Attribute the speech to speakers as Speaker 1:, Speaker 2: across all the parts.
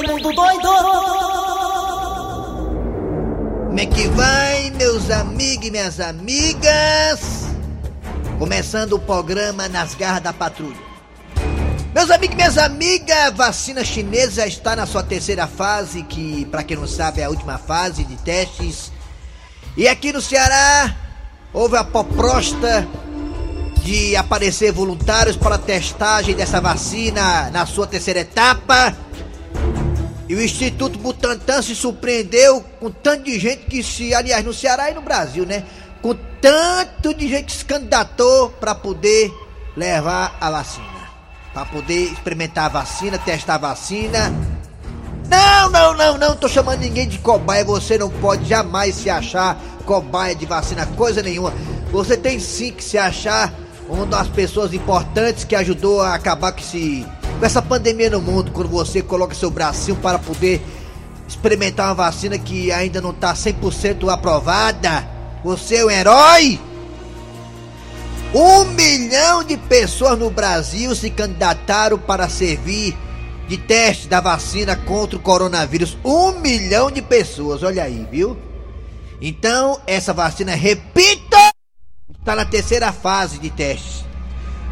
Speaker 1: Raimundo doido!
Speaker 2: Como é que vai, meus amigos e minhas amigas? Começando o programa Nas Garras da Patrulha. Meus amigos e minhas amigas, a vacina chinesa está na sua terceira fase, que, para quem não sabe, é a última fase de testes. E aqui no Ceará, houve a proposta de aparecer voluntários para a testagem dessa vacina na sua terceira etapa. E o Instituto Butantan se surpreendeu com tanto de gente que se, aliás, no Ceará e no Brasil, né? Com tanto de gente que se candidatou para poder levar a vacina. Para poder experimentar a vacina, testar a vacina. Não, não, não, não, tô chamando ninguém de cobaia. Você não pode jamais se achar cobaia de vacina, coisa nenhuma. Você tem sim que se achar uma das pessoas importantes que ajudou a acabar com esse essa pandemia no mundo, quando você coloca seu bracinho para poder experimentar uma vacina que ainda não está 100% aprovada, você é um herói! Um milhão de pessoas no Brasil se candidataram para servir de teste da vacina contra o coronavírus. Um milhão de pessoas, olha aí, viu? Então, essa vacina, repita, está na terceira fase de testes.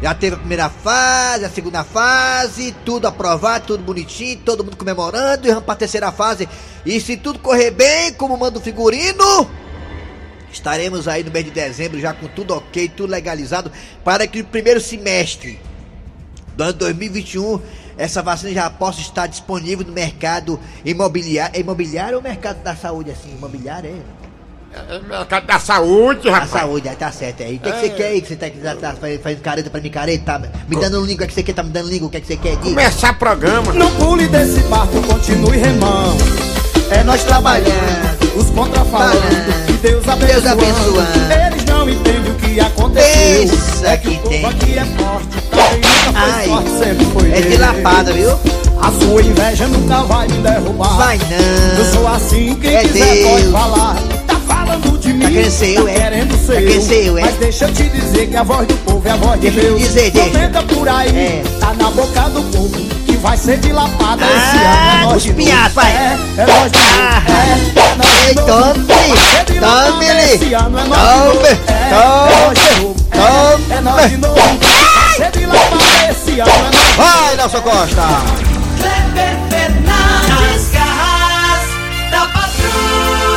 Speaker 2: Já teve a primeira fase, a segunda fase, tudo aprovado, tudo bonitinho, todo mundo comemorando e vamos para a terceira fase. E se tudo correr bem, como manda o figurino, estaremos aí no mês de dezembro já com tudo ok, tudo legalizado, para que no primeiro semestre do ano 2021 essa vacina já possa estar disponível no mercado imobiliário. É imobiliário ou mercado da saúde assim? Imobiliário é?
Speaker 3: É mercado da saúde, rapaz.
Speaker 2: saúde, aí tá certo aí. O que, que você
Speaker 3: É.
Speaker 2: quer aí? Que você tá, tá, tá fazendo careta pra mim, careta? Tá me dando língua, o que você quer? Tá me dando língua, o que, que você quer? Diga.
Speaker 3: Começar programa.
Speaker 4: Não pule desse barco, continue remando.
Speaker 2: É nós trabalhando.
Speaker 4: Os contra falando.
Speaker 2: Falando.
Speaker 4: E Deus abençoando.
Speaker 2: Deus abençoando.
Speaker 4: Eles não entendem o que aconteceu.
Speaker 2: Pensa
Speaker 4: é que,
Speaker 2: que
Speaker 4: o povo
Speaker 2: tem.
Speaker 4: aqui é forte. Nunca foi
Speaker 2: Ai,
Speaker 4: forte, sempre foi
Speaker 2: É de lapada, viu?
Speaker 4: A sua inveja nunca vai me derrubar.
Speaker 2: Vai não.
Speaker 4: Eu sou assim, quem
Speaker 2: É
Speaker 4: quiser
Speaker 2: Deus.
Speaker 4: pode falar. Tá falando de mim.
Speaker 2: querendo ser eu, é?
Speaker 4: querendo ser
Speaker 2: Tá eu, é?
Speaker 4: Mas deixa eu te dizer que a voz do povo é a voz de
Speaker 2: Deixa eu
Speaker 4: Deus.
Speaker 2: dizer.
Speaker 4: Comenta por aí,
Speaker 2: É.
Speaker 4: tá na boca do povo. Que vai ser dilapada
Speaker 2: Ah,
Speaker 4: esse ano. É nós de. É, é nós de novo.
Speaker 2: Ah.
Speaker 4: É, é nós de novo.
Speaker 2: tome,
Speaker 4: Vai ser dilatada
Speaker 2: tome-lhe.
Speaker 4: esse ano, é nós
Speaker 2: Tome,
Speaker 4: de novo. É, é nós de novo. É,
Speaker 2: tome.
Speaker 4: é nós de novo. Vai ser dilatada esse ano. É nós de
Speaker 5: Vai, Nelson Costa!
Speaker 1: Kleber Fernandes, garras da patrulha!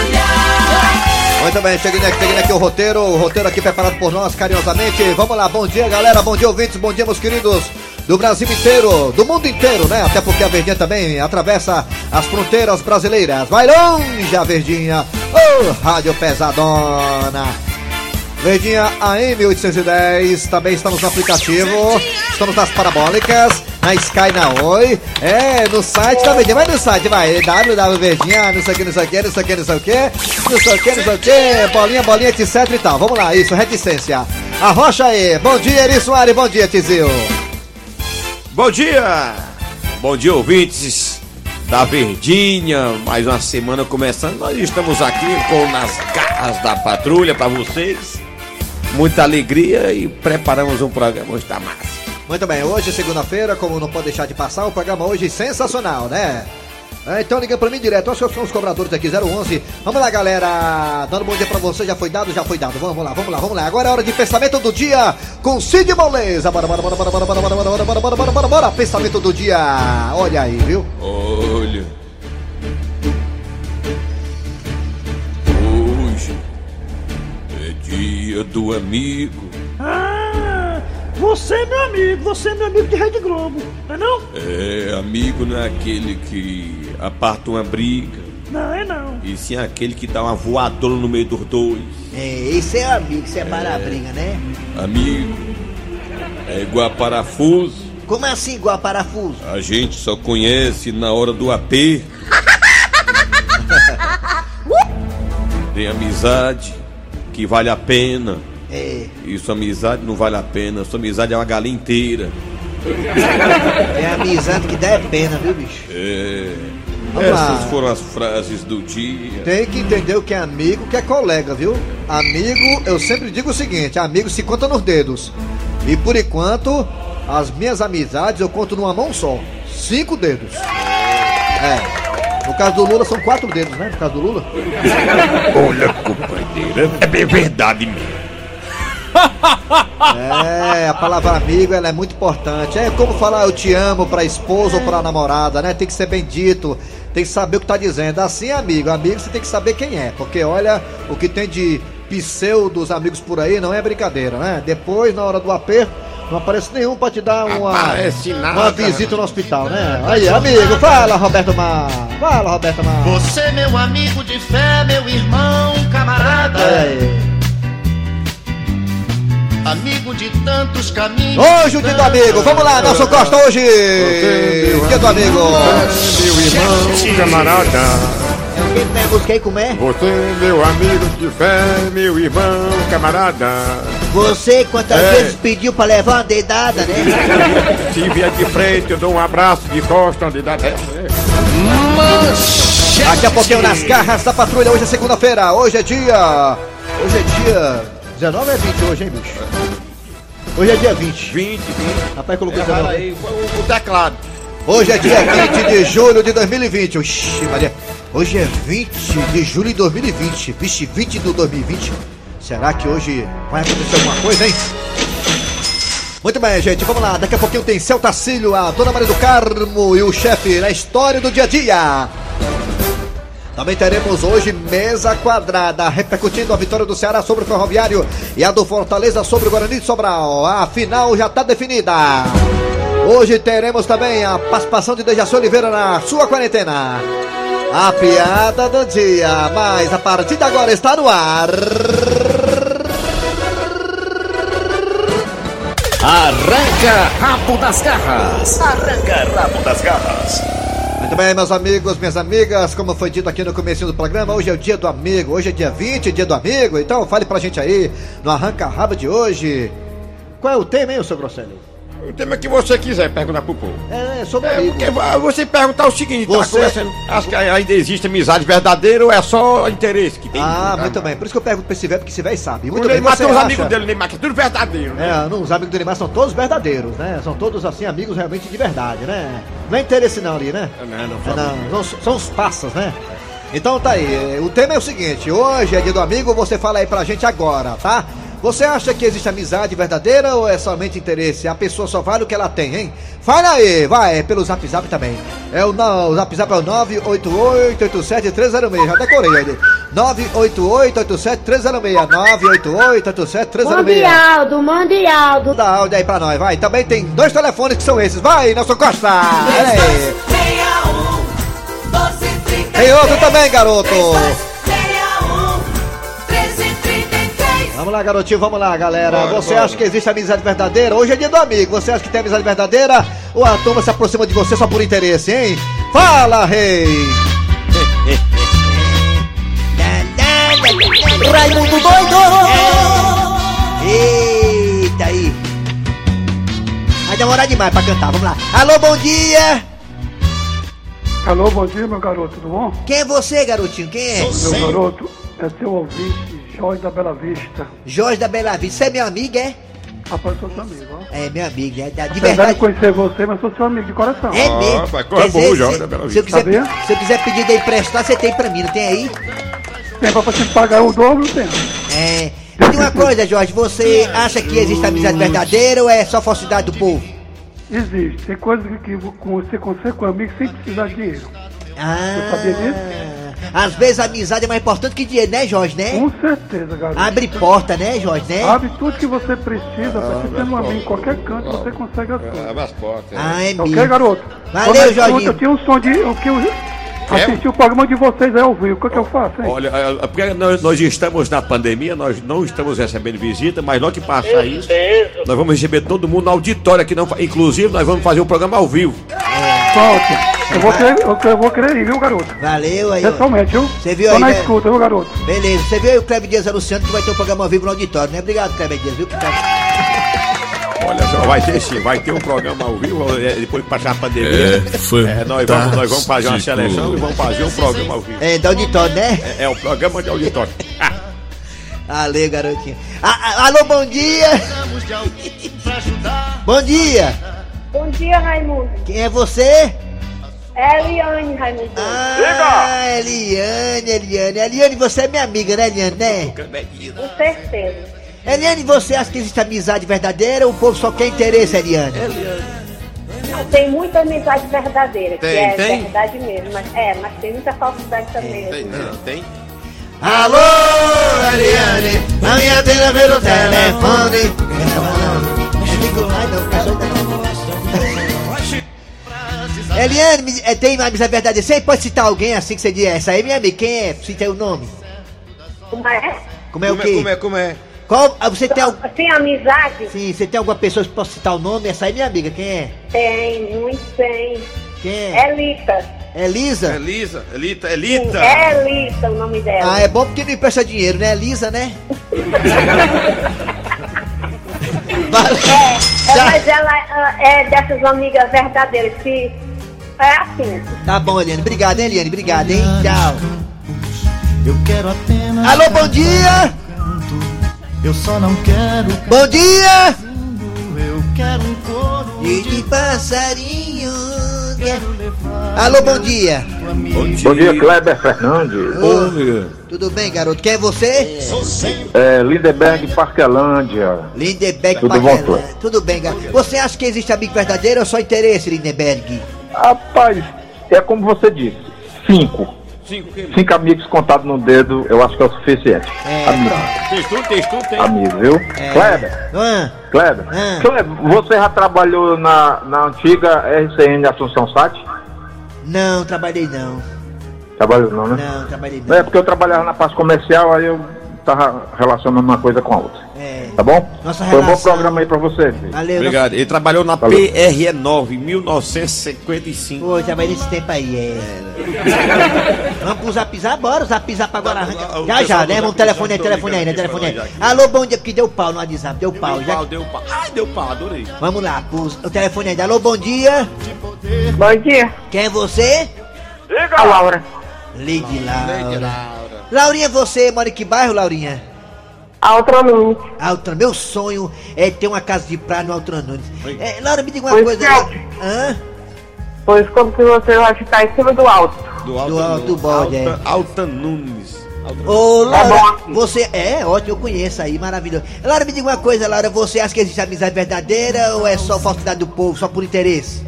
Speaker 5: Muito bem, chegando aqui, chegando aqui o roteiro, o roteiro aqui preparado por nós carinhosamente. Vamos lá, bom dia galera, bom dia ouvintes, bom dia meus queridos do Brasil inteiro, do mundo inteiro, né? Até porque a Verdinha também atravessa as fronteiras brasileiras. Vai longe a Verdinha, ô rádio pesadona. Verdinha AM 810, também estamos no aplicativo, estamos nas parabólicas, na Sky na Oi, é, no site da Verdinha, vai no site, vai, www.verdinha, não sei o que, não sei o que, não sei o que, não sei o que, não sei o que, não sei o que, bolinha, bolinha, etc e tal, vamos lá, isso, reticência. Arrocha aí, bom dia Eri Soares, bom dia Tizil.
Speaker 3: Bom dia! Bom dia, ouvintes da Verdinha. Mais uma semana começando. Nós estamos aqui com Nas Garras da Patrulha para vocês. Muita alegria e preparamos um programa hoje tá massa.
Speaker 5: Muito bem, hoje é segunda-feira, como não pode deixar de passar, o programa hoje sensacional, né? É, então liga pra mim direto, acho que são os cobradores aqui, 011. Vamos lá, galera. Dando bom dia pra você, já foi dado, já foi dado. Vamos lá, vamos lá, vamos lá. Agora é hora de pensamento do dia com Cid Moleza. Bora, bora, bora, bora, bora, bora, bora, bora, bora, bora, bora, bora, bora, bora. Pensamento do dia. Olha aí, viu?
Speaker 3: Olha. Hoje é dia do amigo.
Speaker 6: Ah, você é meu amigo, você é meu amigo de Rede Globo, não é não?
Speaker 3: É, amigo não é aquele que aparta uma briga,
Speaker 6: Não, é não.
Speaker 3: e sim aquele que dá uma voadora no meio dos dois.
Speaker 2: É, esse é amigo, isso é marabriga, né?
Speaker 3: Amigo é igual a parafuso,
Speaker 2: Como assim, igual a parafuso?
Speaker 3: a gente só conhece na hora do aperto. Tem amizade que vale a pena.
Speaker 2: É,
Speaker 3: Isso, amizade não vale a pena. Sua amizade é uma galinha inteira.
Speaker 2: é amizade que dá é pena, viu, bicho?
Speaker 3: É.
Speaker 5: Vamos lá.
Speaker 3: Essas foram as frases do dia.
Speaker 5: Tem que entender o que é amigo, o que é colega, viu? Amigo, eu sempre digo o seguinte: amigo se conta nos dedos. E por enquanto, as minhas amizades eu conto numa mão só. Cinco dedos. É. No caso do Lula são quatro dedos, né? No caso do Lula.
Speaker 3: Olha, companheira, é bem verdade mesmo.
Speaker 5: É, a palavra amigo ela é muito importante. É como falar eu te amo pra esposa ou pra namorada, né? Tem que ser bem dito, tem que saber o que tá dizendo. Assim, amigo, amigo você tem que saber quem é, porque olha o que tem de pseudos amigos por aí não é brincadeira, né? Depois, na hora do aperto, não aparece nenhum pra te dar uma,
Speaker 3: nada.
Speaker 5: uma visita no hospital, né? Aí, amigo, fala, Roberto Mar. Fala, Roberto Mar.
Speaker 1: Você, meu amigo de fé, meu irmão, camarada.
Speaker 5: Aí.
Speaker 1: Amigo de tantos caminhos.
Speaker 5: Hoje o dia do amigo, vamos lá, Nelson Costa, hoje! Dia do amigo!
Speaker 3: Meu irmão, camarada.
Speaker 2: É o que tem como é?
Speaker 3: Você, meu amigo de fé, meu irmão, camarada.
Speaker 2: Você quantas
Speaker 3: É.
Speaker 2: vezes pediu pra levar uma dedada, né?
Speaker 3: Se vier de frente, eu dou um abraço de costa onde dá. É, é.
Speaker 5: Daqui a pouquinho nas garras da patrulha, hoje é segunda-feira, hoje é dia. Hoje é dia. 19 é 20 hoje, hein, bicho? Hoje é dia 20.
Speaker 3: 20, 20.
Speaker 5: Rapaz, colocou
Speaker 3: Erraram
Speaker 5: 19.
Speaker 3: aí, o, o teclado.
Speaker 5: Hoje é dia 20 de julho de 2020. Oxi, Maria. Hoje é 20 de julho de 2020. Vixe, 20 do 2020. Será que hoje vai acontecer alguma coisa, hein? Muito bem, gente, vamos lá. Daqui a pouquinho tem Celta Cílio, a Dona Maria do Carmo e o chefe na história do dia a dia. Também teremos hoje mesa quadrada, repercutindo a vitória do Ceará sobre o Ferroviário e a do Fortaleza sobre o Guarani de Sobral. A final já está definida. Hoje teremos também a participação de Dejaci Oliveira na sua quarentena. A piada do dia, mas a partir de agora está no ar.
Speaker 7: Arranca rabo das garras. Arranca rabo das garras.
Speaker 5: Muito bem, meus amigos, minhas amigas, como foi dito aqui no começo do programa, hoje é o dia do amigo, hoje é dia 20, dia do amigo, então fale pra gente aí, no Arranca Rabo de hoje. Qual é o tema, hein, seu Grosselho?
Speaker 3: O tema que você quiser perguntar pro povo.
Speaker 5: É, sobre
Speaker 3: É,
Speaker 5: amigo.
Speaker 3: porque você perguntar o seguinte, tá
Speaker 5: Você-
Speaker 3: conversando, acho que ainda existe amizade verdadeira ou é só interesse que tem?
Speaker 5: Ah,
Speaker 3: Tá?
Speaker 5: muito bem, por isso que eu pergunto pra esse velho, porque esse velho sabe. Muito
Speaker 3: O
Speaker 5: bem,
Speaker 3: Neymar
Speaker 5: você
Speaker 3: tem os
Speaker 5: acha...
Speaker 3: amigos dele, Neymar, que é tudo verdadeiro. né?
Speaker 5: É, não, os amigos do Neymar são todos verdadeiros, né? São todos, assim, amigos realmente de verdade, né? Não é interesse não ali, né?
Speaker 3: Não, não,
Speaker 5: É, não, são, são os passas, né? Então tá aí, o tema é o seguinte, hoje é dia do amigo, você fala aí pra gente agora, tá? Você acha que existe amizade verdadeira ou é somente interesse? A pessoa só vale o que ela tem, hein? Fala aí, vai, é pelo zap zap também. É o, no- o zap zap é o 988-87-306, já decorei ele. 988-87-306, 988-87-306.
Speaker 8: Mundialdo, Mundialdo.
Speaker 5: Dá áudio aí pra nós, vai. Também tem dois telefones que são esses. Vai, Nelson Costa! Olha aí.
Speaker 1: 61 1233
Speaker 5: Tem outro também, garoto. Vamos lá, garotinho, vamos lá, galera.
Speaker 3: Bora,
Speaker 5: você
Speaker 3: bora.
Speaker 5: acha que existe amizade verdadeira? Hoje é dia do amigo. Você acha que tem amizade verdadeira? Ou a turma se aproxima de você só por interesse, hein? Fala, rei!
Speaker 2: Raimundo doido! Eita aí! Vai demorar demais pra cantar, vamos lá. Alô, bom dia!
Speaker 9: Alô, bom dia, meu garoto, tudo bom?
Speaker 2: Quem é você, garotinho? Quem é?
Speaker 9: Meu garoto, é seu ouvinte, Jorge da Bela Vista.
Speaker 2: Jorge da Bela Vista. Você é meu amigo, é?
Speaker 9: Rapaz, sou seu amigo, ó.
Speaker 2: É, meu amigo, né? Da- De
Speaker 9: Apesar de
Speaker 2: verdade.
Speaker 9: conhecer você, mas sou seu amigo de coração.
Speaker 2: É mesmo.
Speaker 3: rapaz, corre
Speaker 2: Quer
Speaker 3: bom, Jorge da Bela
Speaker 2: se eu
Speaker 3: Vista.
Speaker 2: quiser,
Speaker 9: Sabia?
Speaker 2: se eu quiser pedir de emprestar, você tem pra mim, não tem aí?
Speaker 9: Tem pra te pagar o dobro, tem.
Speaker 2: É. Me diga uma coisa, Jorge, você acha que existe amizade verdadeira ou é só falsidade do povo?
Speaker 9: Existe. Tem coisas que, que com- você consegue com amigo sem precisar de dinheiro.
Speaker 2: Ah.
Speaker 9: sabia disso?
Speaker 2: Às vezes a amizade é mais importante que dinheiro, né, Jorge, né?
Speaker 9: Com certeza, garoto.
Speaker 2: Abre porta, né, Jorge, né?
Speaker 9: Abre tudo que você precisa, pra você ter um amigo em qualquer canto, você consegue as coisas.
Speaker 3: Abre as portas.
Speaker 2: Ah, é
Speaker 9: Tá Ok,
Speaker 2: mesmo.
Speaker 9: garoto?
Speaker 2: Valeu,
Speaker 9: Quando eu. Eu tinha um som de. O que eu assisti o programa de vocês aí ao vivo. O que, que eu faço, hein?
Speaker 3: Olha, é, é porque nós, nós estamos na pandemia, nós não estamos recebendo visita, mas logo que passar isso, nós vamos receber todo mundo na auditória aqui, não, inclusive nós vamos fazer um programa ao vivo.
Speaker 9: Pronto. Eu vou querer, eu, eu vou querer ir, viu, garoto?
Speaker 2: Valeu aí.
Speaker 9: Pessoalmente, viu?
Speaker 2: Você viu
Speaker 9: Tô
Speaker 2: aí,
Speaker 9: na
Speaker 2: né?
Speaker 9: escuta, viu, garoto?
Speaker 2: Beleza, você viu aí o Kleber Dias anunciando que vai ter um programa ao vivo no auditório, né? Obrigado, Kleber Dias, viu?
Speaker 3: Olha só, vai ter sim, vai ter um programa ao vivo, é, depois que passar a pandemia. É, nós, vamos, nós vamos fazer uma seleção e vamos fazer um programa ao vivo.
Speaker 2: É, do auditório, né?
Speaker 3: É, é o programa de auditório.
Speaker 2: Valeu, garotinho. Ah, alô, bom dia!
Speaker 1: De
Speaker 2: Bom dia!
Speaker 8: Bom dia, Raimundo.
Speaker 2: Quem é você?
Speaker 8: É É Eliane, Raimundo.
Speaker 2: Ah, Eliane, Eliane. Eliane, você é minha amiga, né, Eliane, né?
Speaker 8: Com certeza.
Speaker 2: Eliane, você acha que existe amizade verdadeira ou o povo só quer interesse, Eliane?
Speaker 8: Não, tem muita amizade verdadeira, que
Speaker 3: Tem,
Speaker 8: é
Speaker 3: tem?
Speaker 8: verdade mesmo. Mas, é, mas tem muita falsidade também.
Speaker 3: Tem,
Speaker 8: assim.
Speaker 3: tem.
Speaker 2: Alô, Eliane, a minha tela pelo telefone. Não, não. Eliane, é, tem uma amizade verdadeira. Você pode citar alguém assim que você diz, essa aí é minha amiga, quem é? Cita aí o nome.
Speaker 8: Como é?
Speaker 2: Como é o
Speaker 3: Como é,
Speaker 2: quê?
Speaker 3: como é, como é?
Speaker 2: Qual, ah, você tem, al-
Speaker 8: Assim, amizade?
Speaker 2: sim, você tem alguma pessoa que possa citar o nome? Essa aí é minha amiga, quem é?
Speaker 8: Tem, muito tem.
Speaker 2: Quem é?
Speaker 8: Elita.
Speaker 2: Elisa?
Speaker 3: Elisa, Elita,
Speaker 8: Sim,
Speaker 3: Elita.
Speaker 8: é Elita o nome dela.
Speaker 2: Ah, é bom porque não empresta dinheiro, né? Elisa, né?
Speaker 8: É, é, mas ela é dessas amigas verdadeiras que é assim.
Speaker 2: Tá bom, Eliane. Obrigado, hein, Eliane? Obrigado, hein? Tchau.
Speaker 4: Eu quero apenas.
Speaker 2: Alô, bom dia!
Speaker 4: Eu só não quero
Speaker 2: Bom dia!
Speaker 4: Eu quero um coro
Speaker 2: E de passarinho. Alô, bom dia!
Speaker 10: Bom dia, Kleber Fernandes.
Speaker 3: Meu.
Speaker 2: Tudo bem, garoto? Quem é você?
Speaker 10: É, Lindeberg, Parquelândia.
Speaker 2: Lindeberg
Speaker 10: Tudo
Speaker 2: Paquelã.
Speaker 10: bom?
Speaker 2: Tudo bem, garoto. Você acha que existe amigo verdadeiro ou só interesse, Lindeberg?
Speaker 10: Rapaz, é como você disse, cinco.
Speaker 3: Cinco quilos.
Speaker 10: Cinco amigos contados no dedo, eu acho que é o suficiente.
Speaker 2: É,
Speaker 10: Amigo.
Speaker 3: Tem tudo, tem tudo, tem.
Speaker 10: amigo, viu?
Speaker 2: É.
Speaker 10: Kleber,
Speaker 2: Ah,
Speaker 10: Kleber.
Speaker 2: Ah.
Speaker 10: Kleber, você já trabalhou na, na antiga RCN Assunção Sat?
Speaker 2: não, trabalhei não.
Speaker 10: Trabalhou não, né?
Speaker 2: Não, trabalhei não.
Speaker 10: É porque eu trabalhava na parte comercial, aí eu tava relacionando uma coisa com a outra.
Speaker 2: É.
Speaker 10: Tá bom?
Speaker 2: Nossa
Speaker 10: Foi um bom programa aí pra você. filho.
Speaker 2: Valeu,
Speaker 3: Obrigado. Ele trabalhou na
Speaker 10: Valeu.
Speaker 3: PRE9 em 1955.
Speaker 2: Pô, trabalhei nesse tempo aí, é. Vamos pro zap zap, bora, o zap zap agora arranca. Já, já, né? Vamos telefone aí, telefone aí, né? Telefone aí. Alô, bom dia, porque deu pau no WhatsApp, deu pau.
Speaker 3: Deu
Speaker 2: Já...
Speaker 3: pau, deu pau. Ai, deu pau, adorei.
Speaker 2: Vamos lá, pros- o telefone ainda. Alô, bom dia.
Speaker 8: Bom dia.
Speaker 2: Quem é você?
Speaker 8: A Laura.
Speaker 2: Lady Laura. Laurinha, você mora em que bairro, Laurinha?
Speaker 8: A outra Nunes.
Speaker 2: Altran, meu sonho é ter uma casa de praia no Altran Nunes. É, Laura, me diga uma
Speaker 8: Pois
Speaker 2: coisa.
Speaker 8: não.
Speaker 2: Hã?
Speaker 8: Pois como que você vai ficar em cima do alto?
Speaker 3: Do alto,
Speaker 2: Do alto do bode,
Speaker 3: Alta, Alta Nunes. Alta
Speaker 2: Ô, Laura,
Speaker 8: aqui.
Speaker 2: você. É, ótimo, eu conheço aí, maravilhoso. Laura, me diga uma coisa, Laura, você acha que existe amizade verdadeira ou é só falsidade do povo, só por interesse?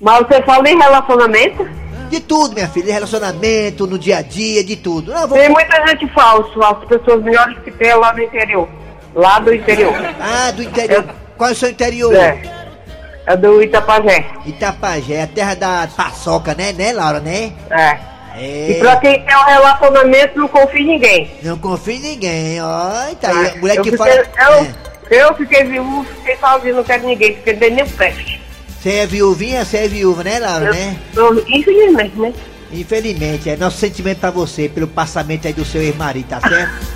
Speaker 8: Mas você fala em relacionamento?
Speaker 2: De tudo, minha filha, de relacionamento, no dia a dia, de tudo. Não, vou...
Speaker 8: Tem muita gente falsa, as pessoas melhores que tem lá no interior. Lá do interior.
Speaker 2: Ah, do interior. Qual é o seu interior?
Speaker 8: É. É do Itapajé.
Speaker 2: Itapajé, a terra da paçoca, né, né, Laura, né?
Speaker 8: É.
Speaker 2: É.
Speaker 8: E pra quem tem um relacionamento, não confia em ninguém.
Speaker 2: Não confia em ninguém, ó. Tá aí,
Speaker 8: É.
Speaker 2: mulher
Speaker 8: eu
Speaker 2: que
Speaker 8: fiquei,
Speaker 2: fala.
Speaker 8: Eu,
Speaker 2: É.
Speaker 8: eu fiquei viúvo, fiquei sozinho, não quero ninguém, dentro nem peste.
Speaker 2: Você é viuvinha, você é viúva, né, Laura,
Speaker 8: Eu-
Speaker 2: né?
Speaker 8: eu- Infelizmente, né?
Speaker 2: Infelizmente, é nosso sentimento pra você, pelo passamento aí do seu ex-marido, tá certo?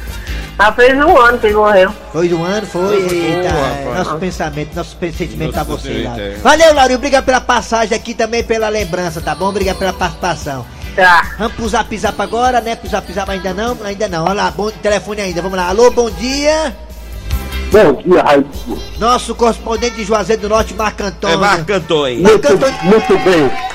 Speaker 8: Já fez um ano que ele morreu.
Speaker 2: Foi um ano, foi?
Speaker 3: Foi,
Speaker 2: Eita,
Speaker 3: foi,
Speaker 2: é, nosso pensamento, nosso sentimento pra você, Laura.
Speaker 3: é.
Speaker 2: Valeu, Laura, obrigado pela passagem aqui também, pela lembrança, tá bom? Obrigado pela participação.
Speaker 8: Tá.
Speaker 2: Vamos pro zap zap agora, né? Pro zap zap ainda não? Ainda não. Olha lá, bom telefone ainda. Vamos lá. Alô, bom dia.
Speaker 10: Bom dia, Raimundo.
Speaker 2: Nosso correspondente de Juazeiro do Norte, Marco Antônio.
Speaker 3: É Marco Antônio.
Speaker 2: Marco Antônio,
Speaker 10: muito bem.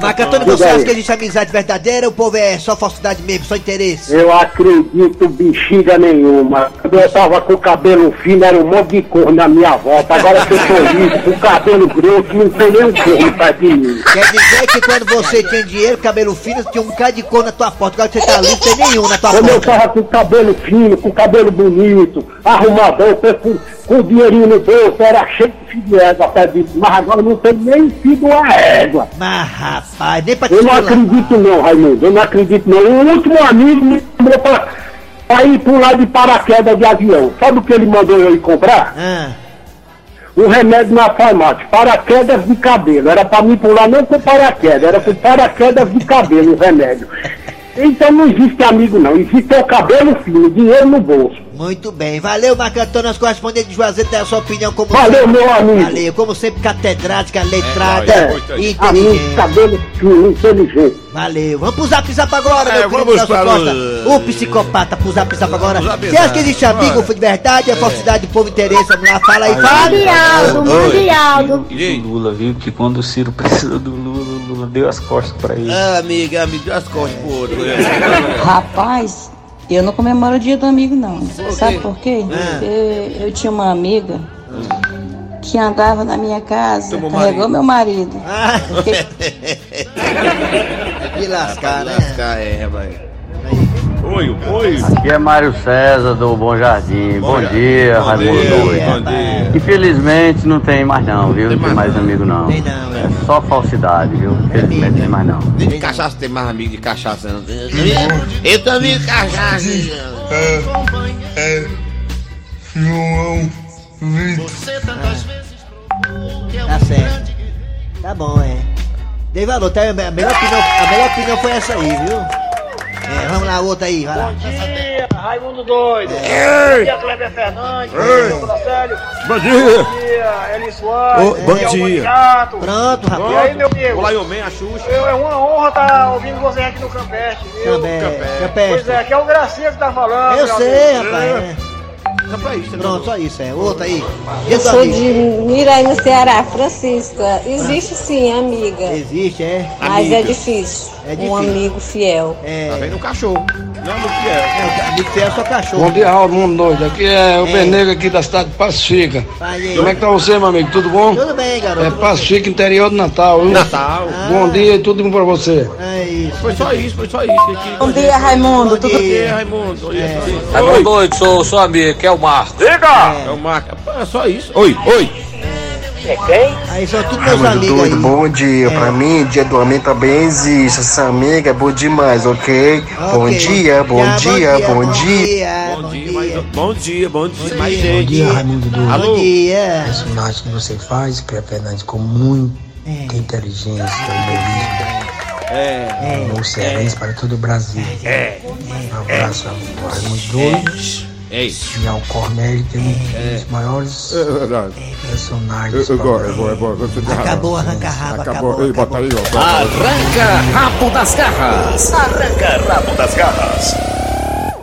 Speaker 2: Marco Antônio, você acha que existe amizade verdadeira ou o povo é só falsidade mesmo, só interesse?
Speaker 10: Eu acredito bexiga nenhuma. Quando eu tava com o cabelo fino, era um monte de cor na minha volta. Agora que eu tô liso, com o cabelo grosso, não tem nem um corno perto de mim.
Speaker 2: Quer dizer que quando você tinha dinheiro, cabelo fino, tinha um bocado de cor na tua porta. Agora que você tá não tem nenhum na tua
Speaker 10: Quando eu
Speaker 2: porta.
Speaker 10: tava com o cabelo fino, com o cabelo bonito, arrumadão, com, com o dinheirinho no bolso, era cheio de fio de égua de mim. Mas agora não tem nem fio de uma égua.
Speaker 2: Mas rapaz, nem pra te
Speaker 10: Eu não acredito não, Raimundo, eu não acredito não. O último amigo me mandou pra, pra ir pular de paraquedas de avião. Sabe o que ele mandou eu ir comprar?
Speaker 2: Ah,
Speaker 10: Um remédio na farmácia, paraquedas de cabelo. Era pra mim pular não com paraquedas, era com paraquedas de cabelo o remédio. Então não existe amigo não, existe o cabelo fino, dinheiro no bolso.
Speaker 2: muito bem. Valeu, Marco Antônio, nosso correspondente de Juazeiro, tem a sua opinião como
Speaker 10: Valeu,
Speaker 2: sempre.
Speaker 10: meu amigo.
Speaker 2: Valeu, como sempre, catedrática, letrada
Speaker 10: É,
Speaker 2: e
Speaker 10: amigo,
Speaker 2: inteligente.
Speaker 10: cabelo fino, inteligente.
Speaker 2: Valeu. Vamos pro zap zap agora,
Speaker 3: É,
Speaker 2: meu querido
Speaker 3: vamos para
Speaker 2: Costa.
Speaker 3: o-
Speaker 2: O psicopata pro zap zap agora. Você acha
Speaker 3: zap,
Speaker 2: que existe amigo de verdade? É falsidade, povo interesse? Vamos lá, fala aí, fala.
Speaker 8: Mundialdo, mundialdo.
Speaker 3: Aí?
Speaker 11: Lula, viu? Que quando o Ciro precisa do Lula, deu as costas pra ele.
Speaker 3: Ah, amiga, amigo, deu as costas pro outro.
Speaker 12: Rapaz, eu não comemoro o dia do amigo, não. Sabe por quê?
Speaker 3: Ah.
Speaker 12: Porque eu tinha uma amiga que andava na minha casa,
Speaker 3: Tomou
Speaker 12: carregou meu marido.
Speaker 2: De lascar, né?
Speaker 3: Lascar, é, vai. Oi, oi.
Speaker 13: Aqui é Mário César do Bom Jardim. Bom,
Speaker 3: Bom
Speaker 13: dia,
Speaker 3: Bom
Speaker 13: Raimundo
Speaker 3: dia, bom dia.
Speaker 13: Infelizmente não tem mais não, viu? Não tem mais amigo não.
Speaker 2: Tem não,
Speaker 13: É só falsidade, viu? Infelizmente não tem mais não.
Speaker 3: Nem de cachaça tem mais amigo de cachaça, não. Eu também cachaça.
Speaker 14: É. João Vitor.
Speaker 2: Tá certo. Tá bom, é. Dei valor, tá? A melhor opinião, a melhor opinião foi essa aí, viu? É, vamos lá, outra aí, vai lá.
Speaker 6: Bom dia, Raimundo Doido.
Speaker 2: Ei.
Speaker 6: Bom dia, Kleber Fernandes.
Speaker 2: Ei.
Speaker 6: Bom dia, Célio.
Speaker 3: Bom dia.
Speaker 6: Bom dia, Eli Soares.
Speaker 3: Ô, bom dia.
Speaker 6: Maniato.
Speaker 2: Pronto, rapaz.
Speaker 6: E aí, meu amigo?
Speaker 3: Olá, Iomem, a Xuxa.
Speaker 6: Eu- É uma honra estar ouvindo você aqui no Campeste, viu?
Speaker 2: Campeste, Campeste.
Speaker 6: Pois é, aqui é o Gracinha que tá falando.
Speaker 2: Eu sei,
Speaker 6: amigo.
Speaker 2: rapaz. é.
Speaker 3: Só pra isso,
Speaker 2: Pronto, só isso, é. Outra aí.
Speaker 15: Eu sou
Speaker 2: amigo.
Speaker 15: de Mirai, no Ceará, Francisca. Existe sim, amiga.
Speaker 2: Existe, é?
Speaker 15: Mas
Speaker 2: Amiga.
Speaker 15: é difícil.
Speaker 2: É
Speaker 15: Um
Speaker 2: difícil.
Speaker 15: amigo fiel.
Speaker 2: É.
Speaker 3: Tá vendo o cachorro. Não é muito fiel.
Speaker 2: É, amigo fiel é só cachorro.
Speaker 9: Bom dia, Raimundo Doido. Aqui é o
Speaker 2: É.
Speaker 9: Benego aqui da cidade de Pacifica.
Speaker 2: Aí.
Speaker 9: Como é que tá você, meu amigo? Tudo bom?
Speaker 2: Tudo bem, garoto.
Speaker 9: É Pacifica, interior do Natal. viu?
Speaker 3: Natal.
Speaker 9: Bom dia e tudo bom pra você.
Speaker 2: É isso.
Speaker 3: Foi só isso, foi só isso.
Speaker 12: Bom dia, Raimundo.
Speaker 2: Bom
Speaker 12: Tudo
Speaker 3: Bom
Speaker 2: dia.
Speaker 3: dia, Raimundo. É.
Speaker 11: Raimundo Doido, sou seu amigo, que é o Marco. Diga!
Speaker 3: É o Marco. É só isso. Oi, oi.
Speaker 6: É quem?
Speaker 2: Aí são todos meus
Speaker 14: Raimundo
Speaker 2: amigos
Speaker 14: doido,
Speaker 2: aí.
Speaker 14: bom dia. Pra mim, dia do amigo também existe. Essa amiga é boa demais, ok? Bom
Speaker 2: Ok.
Speaker 14: dia, bom
Speaker 2: Já,
Speaker 14: dia, bom
Speaker 2: Bom
Speaker 14: dia.
Speaker 2: dia,
Speaker 3: Bom dia, bom dia, bom dia. Mais
Speaker 2: dia.
Speaker 16: Bom dia, Raimundo Doido.
Speaker 3: Alô?
Speaker 2: Bom dia.
Speaker 16: personagem que você faz, Cleber Fernandes, com muita inteligência, humorismo,
Speaker 3: É.
Speaker 16: humor cearense para todo o Brasil.
Speaker 3: É.
Speaker 16: Um abraço Raimundo Doido
Speaker 3: É isso.
Speaker 16: e ao Cornélio, que é um dos maiores
Speaker 3: É verdade.
Speaker 16: personagens.
Speaker 3: Eu eu eu tem.
Speaker 2: Acabou, arranca rabo, acabou.
Speaker 3: Acabou. Ei, bota aí, ó.
Speaker 7: Arranca rabo das garras. Arranca rabo das garras.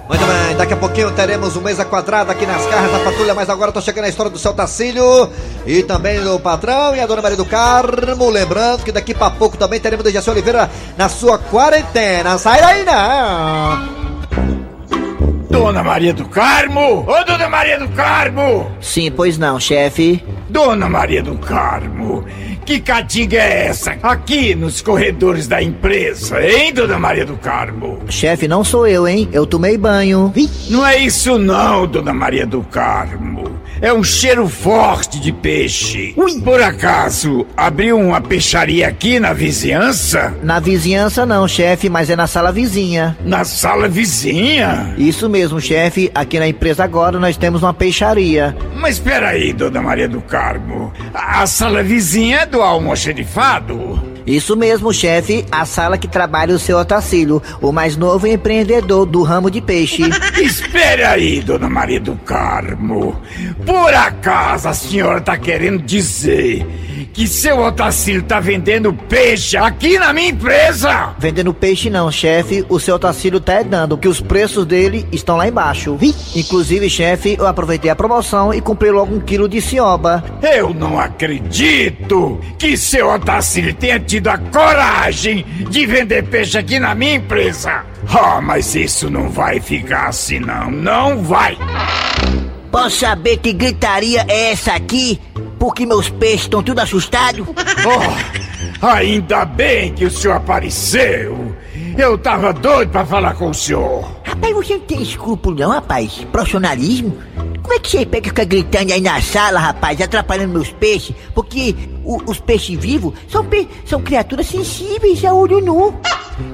Speaker 5: Muito bem, daqui a pouquinho teremos um mesa quadrada aqui nas carras da patrulha, mas agora tô chegando a história do seu Tacílio e também do patrão e a dona Maria do Carmo. Lembrando que daqui pra pouco também teremos o Jaci Oliveira na sua quarentena. Sai daí não!
Speaker 17: Dona Maria do Carmo! Ô, Dona Maria do Carmo!
Speaker 2: Sim, pois não, chefe.
Speaker 17: Dona Maria do Carmo, que catinga é essa aqui nos corredores da empresa, hein, Dona Maria do Carmo?
Speaker 2: Chefe, não sou eu, hein? Eu tomei banho.
Speaker 17: Não é isso não, Dona Maria do Carmo. É um cheiro forte de peixe. Por acaso, abriu uma peixaria aqui na vizinhança?
Speaker 2: Na vizinhança não, chefe, mas é na sala vizinha.
Speaker 17: Na sala vizinha?
Speaker 2: Isso mesmo, chefe. Aqui na empresa agora nós temos uma peixaria.
Speaker 17: Mas peraí, Dona Maria do Carmo. A a sala vizinha é do almoxerifado?
Speaker 2: Isso mesmo, chefe. A sala que trabalha o seu Otacílio, o mais novo empreendedor do ramo de peixe.
Speaker 17: Espere aí, Dona Maria do Carmo. Por acaso a senhora tá querendo dizer que seu Otacílio tá vendendo peixe aqui na minha empresa?
Speaker 2: Vendendo peixe não, chefe. O seu Otacílio tá dando, que os preços dele estão lá embaixo. Inclusive, chefe, eu aproveitei a promoção e comprei logo um quilo de cioba.
Speaker 17: Eu não acredito que seu Otacílio tenha tido a coragem de vender peixe aqui na minha empresa. Ah, mas isso não vai ficar assim não, não vai.
Speaker 2: Posso saber que gritaria é essa aqui? Porque meus peixes estão tudo assustados?
Speaker 17: Oh, ainda bem que o senhor apareceu. Eu tava doido pra falar com o senhor.
Speaker 2: Rapaz, você não tem escrúpulo não, rapaz? Profissionalismo? Como é que você pega e fica gritando aí na sala, rapaz, atrapalhando meus peixes? Porque o- os peixes vivos são, pe- são criaturas sensíveis a olho nu.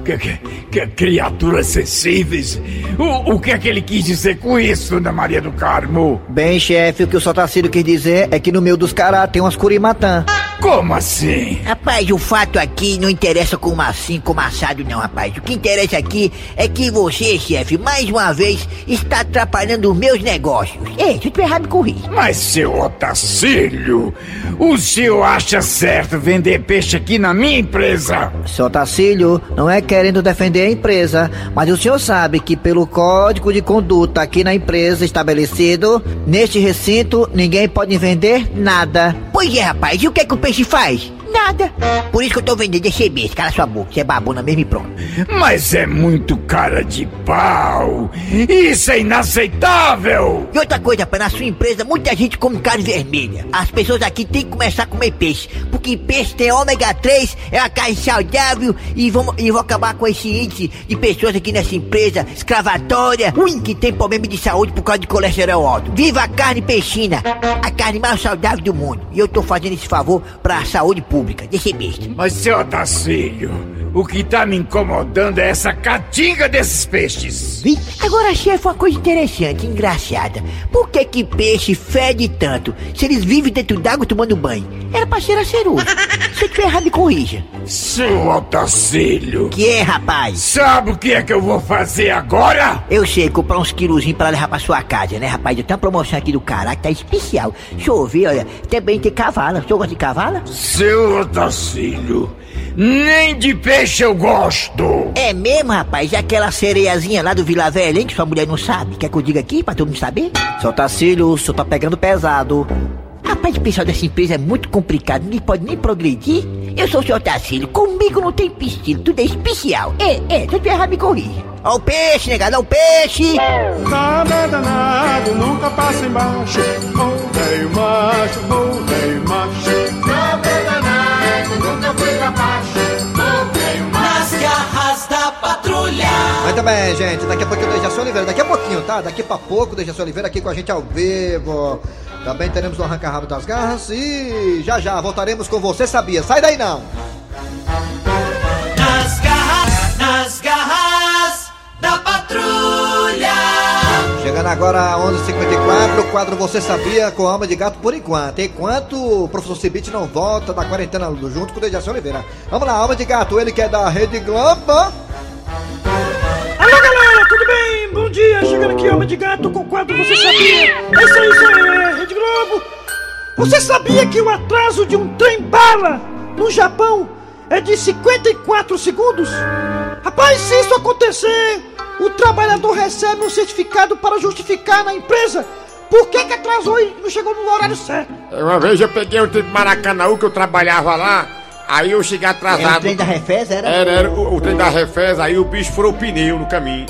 Speaker 17: Que, que, que criaturas sensíveis. O, o que é que ele quis dizer com isso, Dona Maria do Carmo?
Speaker 2: Bem, chefe, o que o Sotacílio quis dizer é que no meio dos caras tem umas curimatã.
Speaker 17: Como assim?
Speaker 2: Rapaz, o fato aqui não interessa como assim, como assado não, rapaz. O que interessa aqui é que você, chefe, mais uma vez, está atrapalhando os meus negócios. Ei, se eu tiver errado, me corrija.
Speaker 17: Mas, seu Otacílio, o senhor acha certo vender peixe aqui na minha empresa?
Speaker 2: Seu Tacílio, não é querendo defender a empresa, mas o senhor sabe que pelo código de conduta aqui na empresa estabelecido, neste recinto, ninguém pode vender nada. Pois é, rapaz, e o que é que o peixe faz?
Speaker 18: Nada. Por isso que eu tô vendendo esse mês, cala sua boca, você é babona mesmo e pronto.
Speaker 19: Mas é muito cara de pau. Isso é inaceitável.
Speaker 18: E outra coisa, rapaz, na sua empresa muita gente come carne vermelha. As pessoas aqui têm que começar a comer peixe, porque peixe tem ômega 3, é uma carne saudável e vamos, e vou acabar com esse índice de pessoas aqui nessa empresa escravatória, ruim, que tem problema de saúde por causa de colesterol alto. Viva a carne peixina, a carne mais saudável do mundo. E eu tô fazendo esse favor pra saúde pública, desse besta.
Speaker 19: Mas, seu Otacílio, o que tá me incomodando é essa catinga desses peixes.
Speaker 18: Vi? Agora, chefe, uma coisa interessante, engraçada. Por que que peixe fede tanto se eles vivem dentro d'água tomando banho? Era pra ser a ceruja. Se eu tiver errado, me corrija.
Speaker 19: Seu Otacílio.
Speaker 18: Que é, rapaz?
Speaker 19: Sabe o que é que eu vou fazer agora?
Speaker 18: Eu sei, comprar uns quilozinhos pra levar pra sua casa, né, rapaz? Eu tenho uma promoção aqui do caralho, tá especial. Deixa eu ver, olha, também tem cavala. O senhor gosta de cavala?
Speaker 19: Seu Otacílio, nem de peixe eu gosto.
Speaker 18: É mesmo, rapaz? E aquela sereiazinha lá do Vila Velha, hein, que sua mulher não sabe? Quer que eu diga aqui pra todo mundo saber?
Speaker 20: Seu Tacílio, o senhor tá pegando pesado.
Speaker 18: Rapaz, o pessoal dessa empresa é muito complicado, ninguém pode nem progredir. Eu sou o senhor Tacílio, comigo não tem piscina, tudo é especial. É, é, se eu tiver errado, me corrija. Ó o peixe, negado, ó o peixe!
Speaker 21: Nada é danado, nunca passa embaixo. Ô velho macho, ô velho macho.
Speaker 5: Muito bem, gente. Daqui a pouquinho o Dejaci Oliveira. Daqui a pouquinho, tá? Daqui pra pouco o Dejaci Oliveira aqui com a gente ao vivo. Também teremos o Arranca-Rabo das Garras. E já já voltaremos com Você Sabia. Sai daí não!
Speaker 22: Nas garras, nas garras da patrulha.
Speaker 5: Chegando agora a 11h54, o quadro Você Sabia com alma de gato por enquanto. Enquanto o professor Cibite não volta da quarentena junto com o Dejaci Oliveira. Vamos lá, alma de gato, ele que é da Rede Globo.
Speaker 6: Dia, chegando aqui Alma de Gato com o quadro Você Sabia? É isso aí, aí, Rede Globo. Você sabia que o atraso de um trem-bala no Japão é de 54 segundos? Rapaz, se isso acontecer, o trabalhador recebe um certificado para justificar na empresa por que, que atrasou e não chegou no horário certo.
Speaker 23: Uma vez eu peguei o trem de Maracanãú que eu trabalhava lá, aí eu cheguei atrasado.
Speaker 18: Era o trem da Refez, era?
Speaker 23: Era, era o, o trem da Refez, aí o bicho furou o pneu no caminho.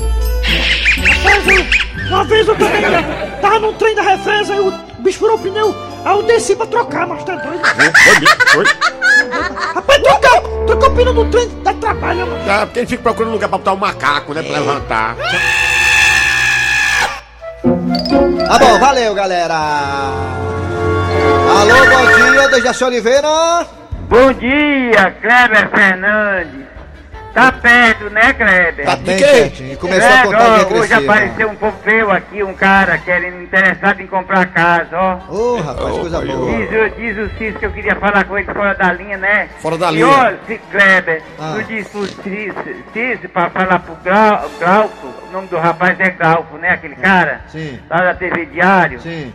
Speaker 6: Uma vez eu também né, tava num trem da Refez, aí o bicho furou o pneu, aí eu desci pra trocar, mas tá doido.
Speaker 23: Foi,
Speaker 6: Rapaz, trocar, trocar o pneu do trem dá trabalho, mano.
Speaker 23: É, porque ele fica procurando lugar pra botar o macaco, né? Pra levantar.
Speaker 5: Tá bom, valeu, galera. Alô, bom dia, Dejaci Oliveira.
Speaker 17: Bom dia, Kleber Fernandes. Tá perto, né, Kleber?
Speaker 5: Tá bem pertinho. Começou a
Speaker 17: Kleber,
Speaker 5: contagem
Speaker 17: ó,
Speaker 5: regressiva.
Speaker 17: Hoje apareceu um pouco feio aqui, um cara querendo, interessado em comprar casa, ó.
Speaker 5: Ô, rapaz, coisa boa.
Speaker 17: Diz, o- diz o Cis que eu queria falar com ele fora da linha, né?
Speaker 23: Fora da
Speaker 17: e
Speaker 23: linha.
Speaker 17: olha, Kleber,
Speaker 5: Ah.
Speaker 17: tu disse pro Cis, Cis pra falar pro Grau, Glauco, o nome do rapaz é Glauco, né, aquele cara?
Speaker 5: Sim.
Speaker 17: Lá da TV Diário.
Speaker 5: Sim.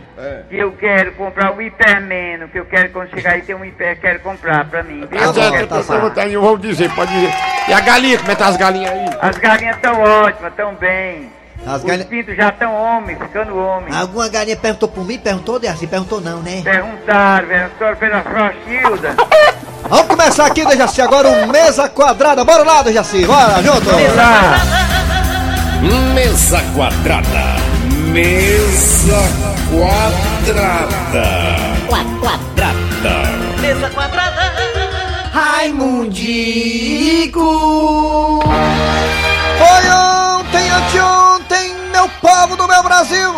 Speaker 17: Que eu quero comprar o hipermeno, que eu quero quando chegar aí tem um hiper, quero comprar pra mim, viu?
Speaker 23: Tá certo,
Speaker 17: Quero
Speaker 23: eu tô- eu tenho, vou dizer, pode dizer. E a galinha, como é que tá as galinhas aí?
Speaker 17: As galinhas estão ótimas, estão bem.
Speaker 5: As
Speaker 17: Os
Speaker 5: galinhas-
Speaker 17: pintos já estão homens, ficando homens.
Speaker 18: Alguma galinha perguntou por mim? Perguntou, Dejaci? Perguntou não, né?
Speaker 17: Perguntaram, perguntaram pela Frochilda.
Speaker 5: Vamos começar aqui, Dejaci, agora o Mesa Quadrada. Bora lá, Dejaci, bora, junto.
Speaker 3: Mesa quadrada. Mesa quadrada. Quadrada.
Speaker 22: Mesa quadrada.
Speaker 18: Raimundico.
Speaker 5: Foi ontem, anteontem, meu povo do meu Brasil.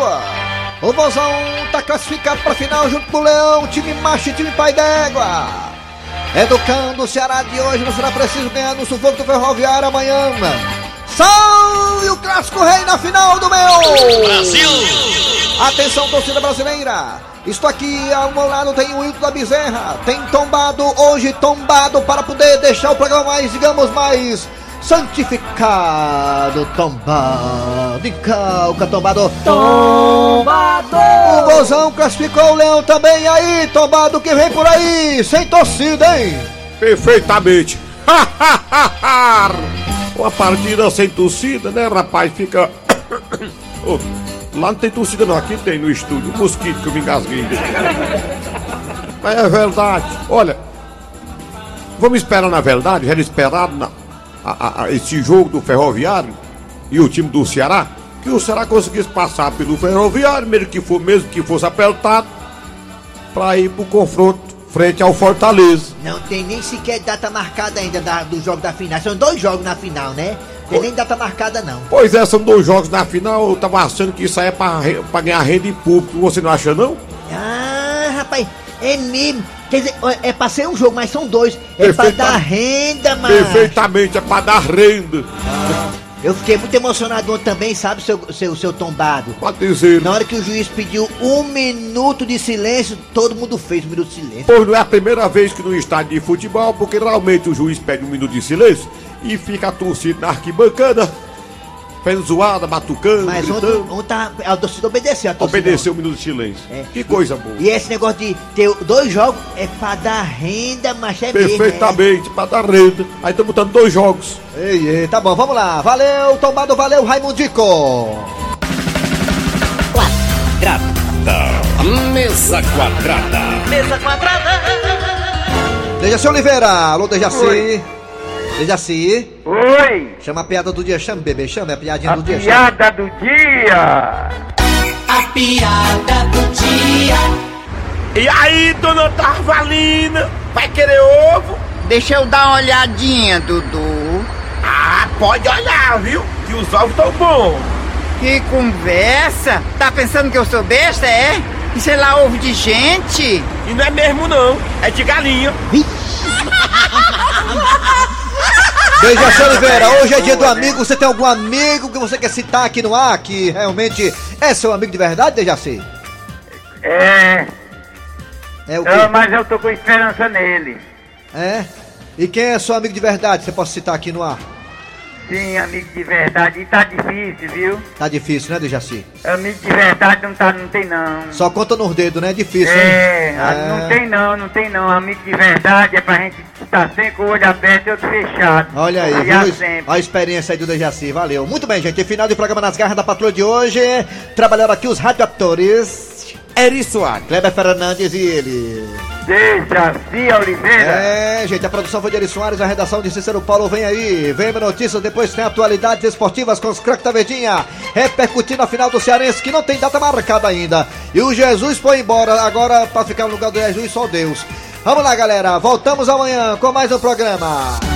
Speaker 5: O Vozão tá classificado pra final junto com o Leão, time macho e time pai d'égua. Educando o Ceará de hoje, não será preciso ganhar no sufoco do Ferroviário amanhã. Salve o clássico rei na final do meu!
Speaker 22: Brasil!
Speaker 5: Atenção, torcida brasileira! Estou aqui ao meu lado, tem o Hilton da Bezerra, tem tombado, hoje tombado, para poder deixar o programa mais, digamos, mais santificado. Tombado, encalca, tombado.
Speaker 22: Tombado!
Speaker 5: O Bozão classificou o Leão também, e aí, tombado, que vem por aí, sem torcida, hein?
Speaker 23: Perfeitamente. Uma partida sem torcida, né, rapaz? Fica. Ô, lá não tem torcida não, aqui tem no estúdio. Mosquito que eu me engasguei. Mas é verdade. Olha, Vamos esperar, na verdade, era esperado na- a- a- a- esse jogo do Ferroviário e o time do Ceará, que o Ceará conseguisse passar pelo Ferroviário, mesmo que, for, mesmo que fosse apertado, para ir pro confronto frente ao Fortaleza.
Speaker 2: Não tem nem sequer data marcada ainda da- do jogo da final. São dois jogos na final, né? Tem nem data marcada, não.
Speaker 23: Pois é, são dois jogos na final, eu tava achando que isso aí é pra, re- pra ganhar renda em público, você não acha não?
Speaker 2: Ah, rapaz, é mesmo. Quer dizer, é pra ser um jogo, mas são dois. É pra dar renda, mano.
Speaker 23: Perfeitamente, é pra dar renda.
Speaker 2: Eu fiquei muito emocionado ontem também, sabe, seu, seu, seu tombado?
Speaker 23: Pode dizer.
Speaker 2: Na hora que o juiz pediu um minuto de silêncio, todo mundo fez um minuto de silêncio.
Speaker 23: Pois não é a primeira vez que no estádio de futebol, porque realmente o juiz pede um minuto de silêncio e fica a torcida na arquibancada, fazendo zoada, batucando,
Speaker 2: Mas ontem,
Speaker 23: gritando.
Speaker 2: ontem tá- a torcida obedeceu a torcida.
Speaker 23: Obedeceu um minuto de silêncio. Que coisa boa.
Speaker 2: E esse negócio de ter dois jogos é pra dar renda, mas é mesmo.
Speaker 23: Perfeitamente, pra dar renda. Aí estamos botando dois jogos.
Speaker 5: Ei, ei, tá bom, vamos lá. Valeu, tombado, valeu, Raimundico.
Speaker 24: Mesa quadrada.
Speaker 6: Mesa quadrada.
Speaker 5: Dejaci Oliveira, alô Dejaci.
Speaker 17: Oi.
Speaker 5: Dejaci.
Speaker 17: Oi.
Speaker 5: Chama a piada do dia, chama bebê, chama é a piadinha
Speaker 17: A
Speaker 5: do dia. chama.
Speaker 17: piada do dia.
Speaker 6: A piada do dia.
Speaker 3: E aí, dona Tarvalina? Vai querer ovo?
Speaker 25: Deixa eu dar uma olhadinha, Dudu.
Speaker 3: Ah, pode olhar, viu? Que os ovos estão bons.
Speaker 25: Que conversa! Tá pensando que eu sou besta, é? E sei lá, ovo de gente?
Speaker 3: E não é mesmo não, é de galinha.
Speaker 5: Dejaci Oliveira, hoje é dia do amigo. Você tem algum amigo que você quer citar aqui no ar que realmente é seu amigo de verdade, Dejaci?
Speaker 17: É.
Speaker 5: É o quê?
Speaker 17: eu- mas eu tô com esperança nele.
Speaker 5: É? E quem é seu amigo de verdade? Você pode citar aqui no ar?
Speaker 17: Sim, amigo de verdade. E tá difícil, viu?
Speaker 5: Tá difícil, né, Dejaci?
Speaker 17: Amigo de verdade não, tá, não tem não.
Speaker 5: Só conta nos dedos, né? É difícil,
Speaker 17: É,
Speaker 5: hein?
Speaker 17: não tem não, não tem não. Amigo de verdade é pra gente estar sempre com o olho aberto e outro fechado.
Speaker 5: Olha aí,
Speaker 17: E
Speaker 5: viu?
Speaker 17: sempre.
Speaker 5: A experiência aí do Dejaci, valeu. Muito bem, gente. Final de programa nas garras da patrulha de hoje. Trabalharam aqui os radioatores.
Speaker 23: Eri Soares.
Speaker 5: Kleber Fernandes e ele.
Speaker 17: Dejaci Oliveira.
Speaker 5: É, gente, a produção foi de Eri Soares, a redação de Cícero Paulo vem aí. Vem notícias, depois tem atualidades esportivas com os craques da Verdinha. Repercutindo a final do Cearense, que não tem data marcada ainda. E o Jesus foi embora, agora pra ficar no lugar do Jesus só Deus. Vamos lá, galera. Voltamos amanhã com mais um programa.